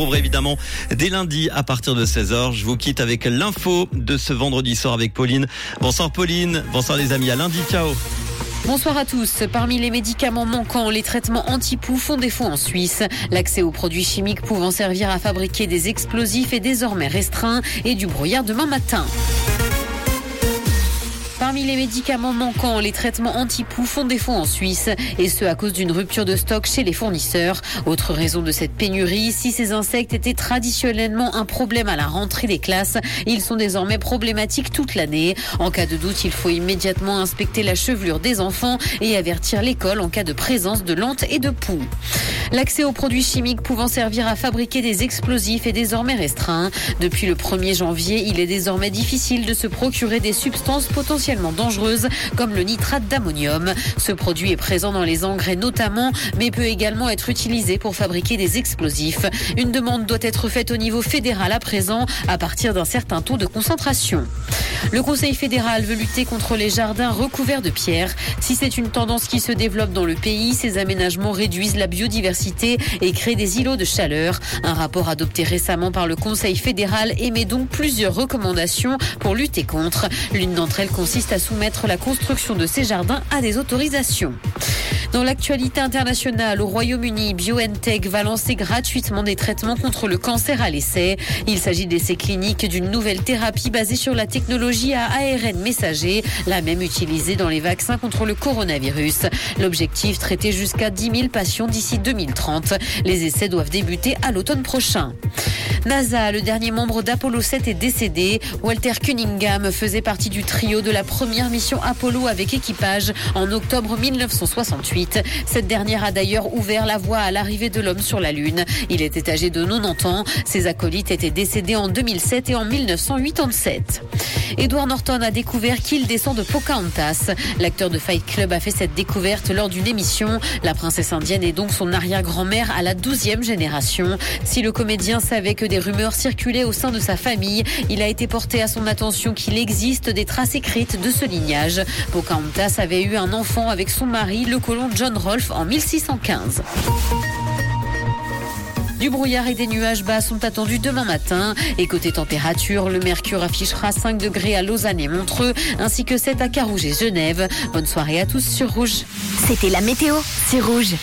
retrouverez évidemment dès lundi à partir de 16h. Je vous quitte avec l'info de ce vendredi soir avec Pauline. Bonsoir Pauline, bonsoir les amis, à lundi, ciao Bonsoir à tous. Parmi les médicaments manquants, les traitements anti-poux font défaut en Suisse. L'accès aux produits chimiques pouvant servir à fabriquer des explosifs est désormais restreint et du brouillard demain matin. Parmi les médicaments manquants, les traitements anti-poux font défaut en Suisse, et ce à cause d'une rupture de stock chez les fournisseurs. Autre raison de cette pénurie, si ces insectes étaient traditionnellement un problème à la rentrée des classes, ils sont désormais problématiques toute l'année. En cas de doute, il faut immédiatement inspecter la chevelure des enfants et avertir l'école en cas de présence de lentes et de poux. L'accès aux produits chimiques pouvant servir à fabriquer des explosifs est désormais restreint. Depuis le 1er janvier, il est désormais difficile de se procurer des substances potentiellement dangereuse comme le nitrate d'ammonium. Ce produit est présent dans les engrais notamment, mais peut également être utilisé pour fabriquer des explosifs. Une demande doit être faite au niveau fédéral à présent à partir d'un certain taux de concentration. Le Conseil fédéral veut lutter contre les jardins recouverts de pierres. Si c'est une tendance qui se développe dans le pays, ces aménagements réduisent la biodiversité et créent des îlots de chaleur. Un rapport adopté récemment par le Conseil fédéral émet donc plusieurs recommandations pour lutter contre. L'une d'entre elles consiste à soumettre la construction de ces jardins à des autorisations. Dans l'actualité internationale, au Royaume-Uni, BioNTech va lancer gratuitement des traitements contre le cancer à l'essai. Il s'agit d'essais cliniques d'une nouvelle thérapie basée sur la technologie à ARN messager, la même utilisée dans les vaccins contre le coronavirus. L'objectif, traiter jusqu'à 10 000 patients d'ici 2030. Les essais doivent débuter à l'automne prochain. NASA, le dernier membre d'Apollo 7 est décédé. Walter Cunningham faisait partie du trio de la première mission Apollo avec équipage en octobre 1968. Cette dernière a d'ailleurs ouvert la voie à l'arrivée de l'homme sur la Lune. Il était âgé de 90 ans. Ses acolytes étaient décédés en 2007 et en 1987. Edward Norton a découvert qu'il descend de Pocahontas. L'acteur de Fight Club a fait cette découverte lors d'une émission. La princesse indienne est donc son arrière-grand-mère à la 12e génération. Si le comédien savait que des rumeurs circulaient au sein de sa famille. Il a été porté à son attention qu'il existe des traces écrites de ce lignage. Pocahontas avait eu un enfant avec son mari, le colon John Rolfe, en 1615. Du brouillard et des nuages bas sont attendus demain matin. Et côté température, le mercure affichera 5 degrés à Lausanne et Montreux, ainsi que 7 à Carouge et Genève. Bonne soirée à tous sur Rouge. C'était la météo, c'est Rouge.